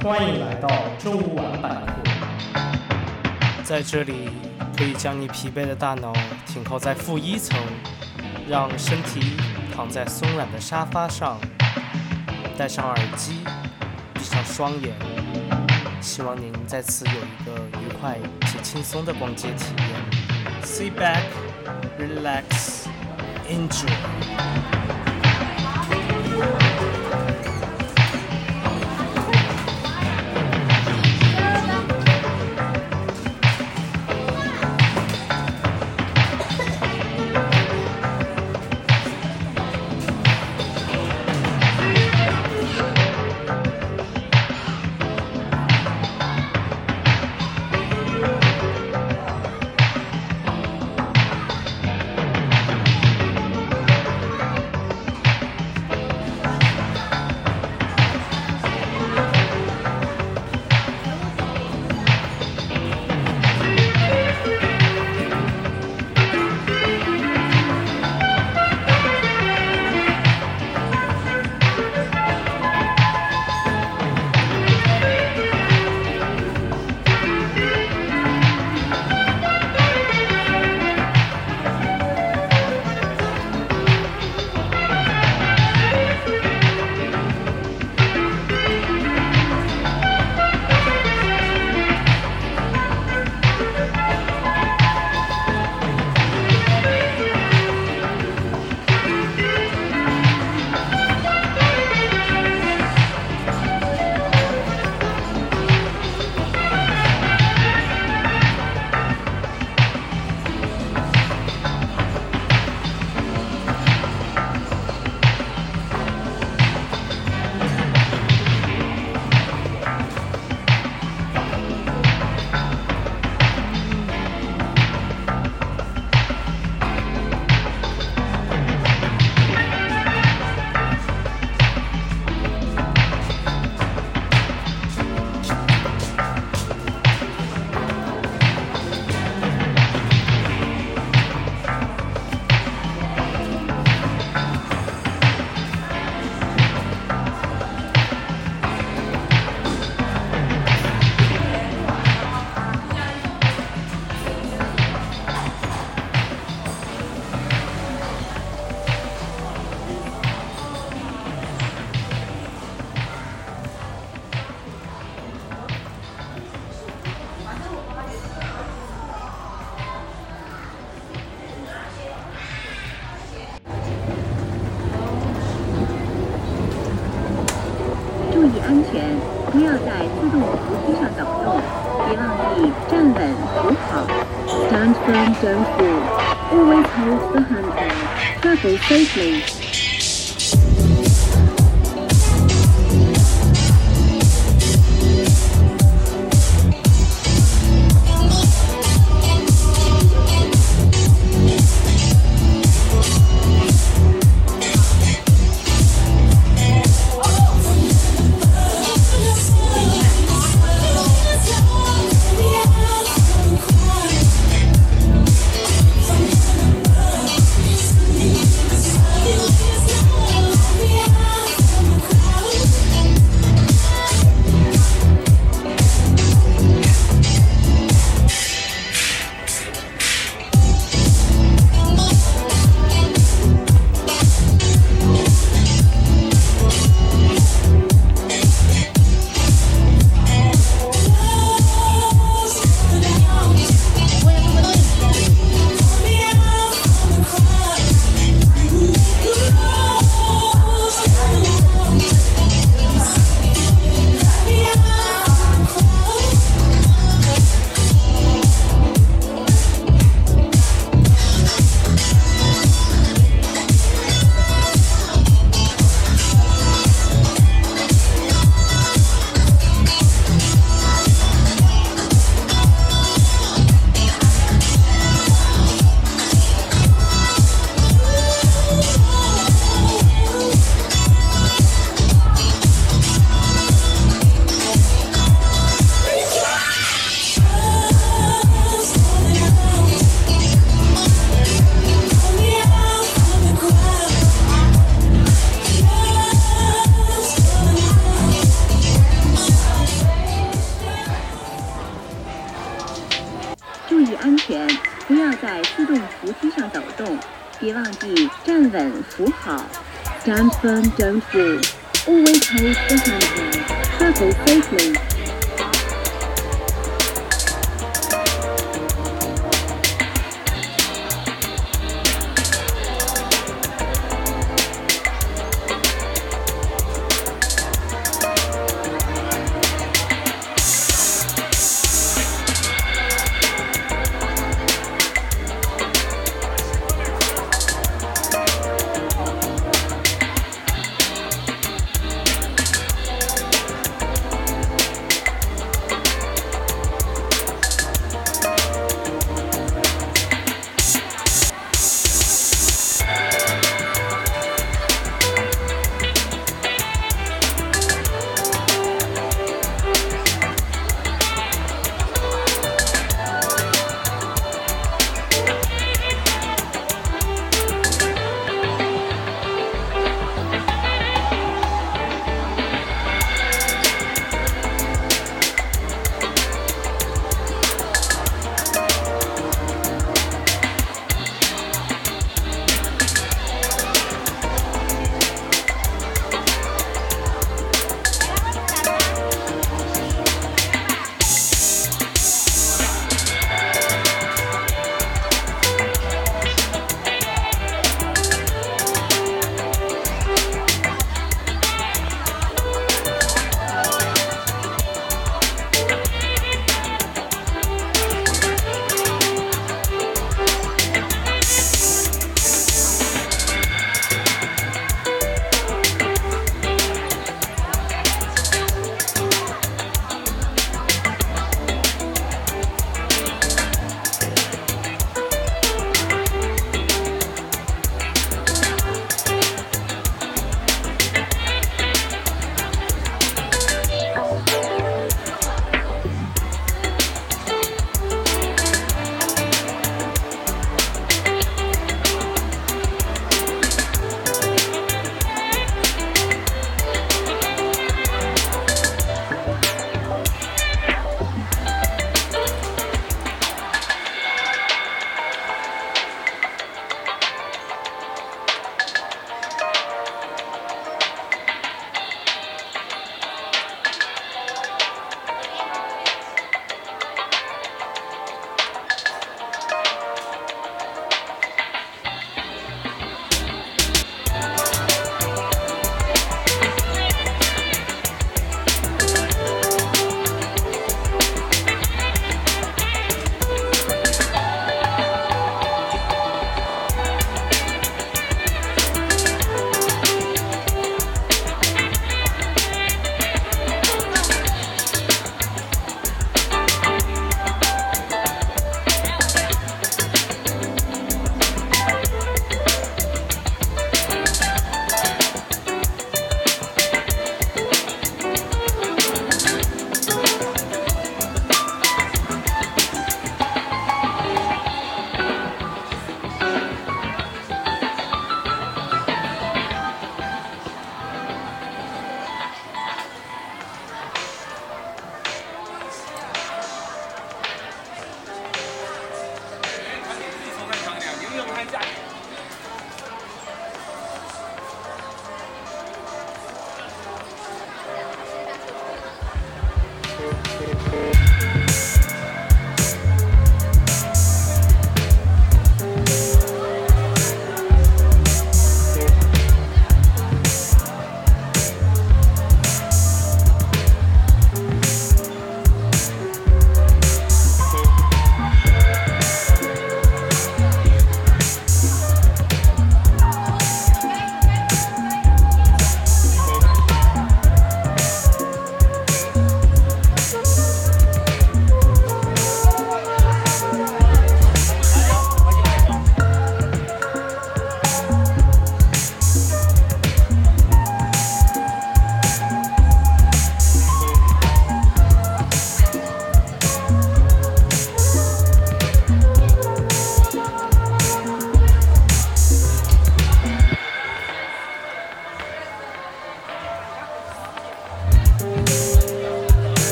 欢迎来到周五晚百货，在这里可以将你疲惫的大脑停靠在负一层，让身体躺在松软的沙发上，戴上耳机，闭上双眼，希望您在此有一个愉快且轻松的逛街体验。Sit back, relax, enjoy. 别忘记站稳扶好，站稳站稳，勿微头勿向前，车头随风。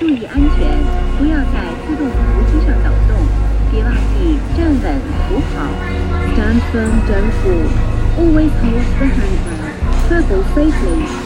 注意安全，不要在自动扶梯上抖动，别忘记站稳扶好。Stand firm, don't fall. Always hold the handrail. Travel safely.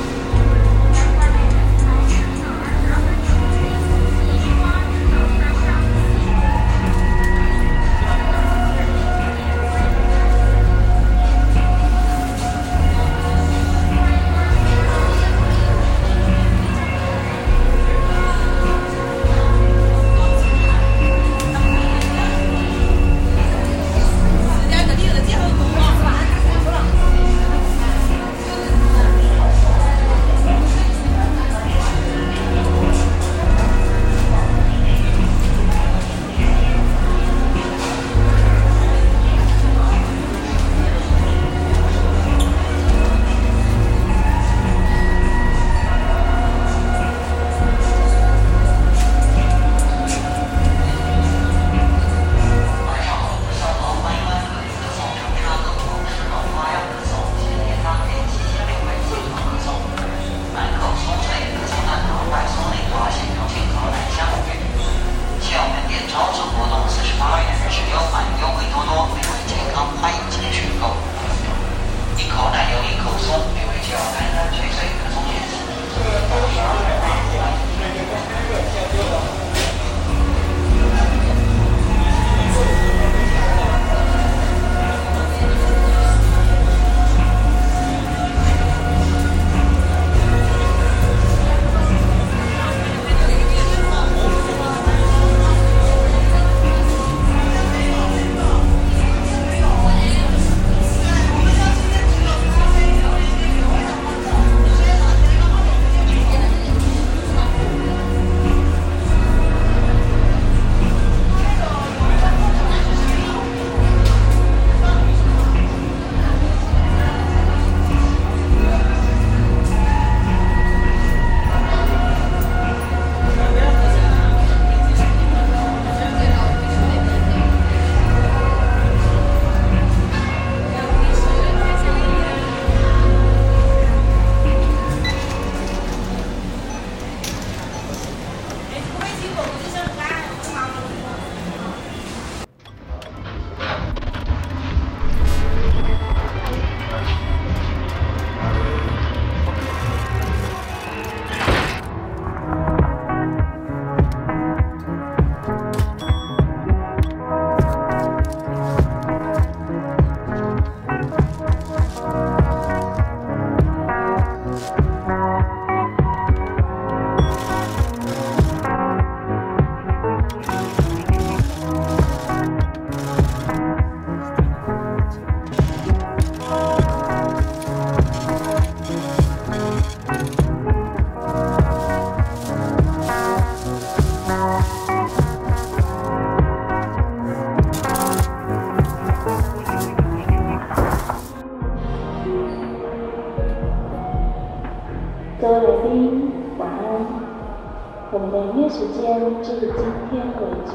营业时间至今天为止，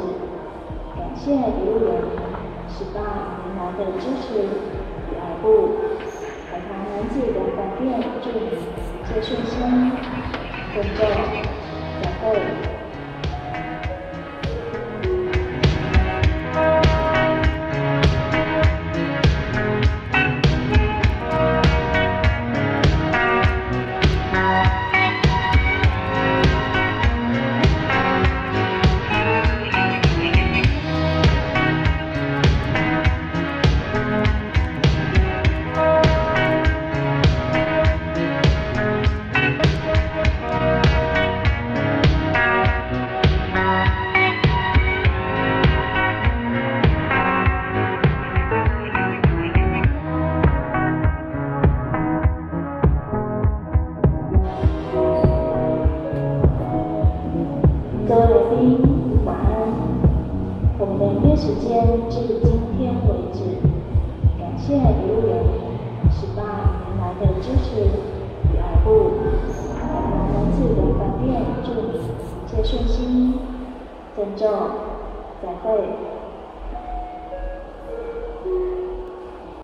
感谢一路人十八年来的支持与爱护。海棠男子人饭店祝你一切顺心，郑重，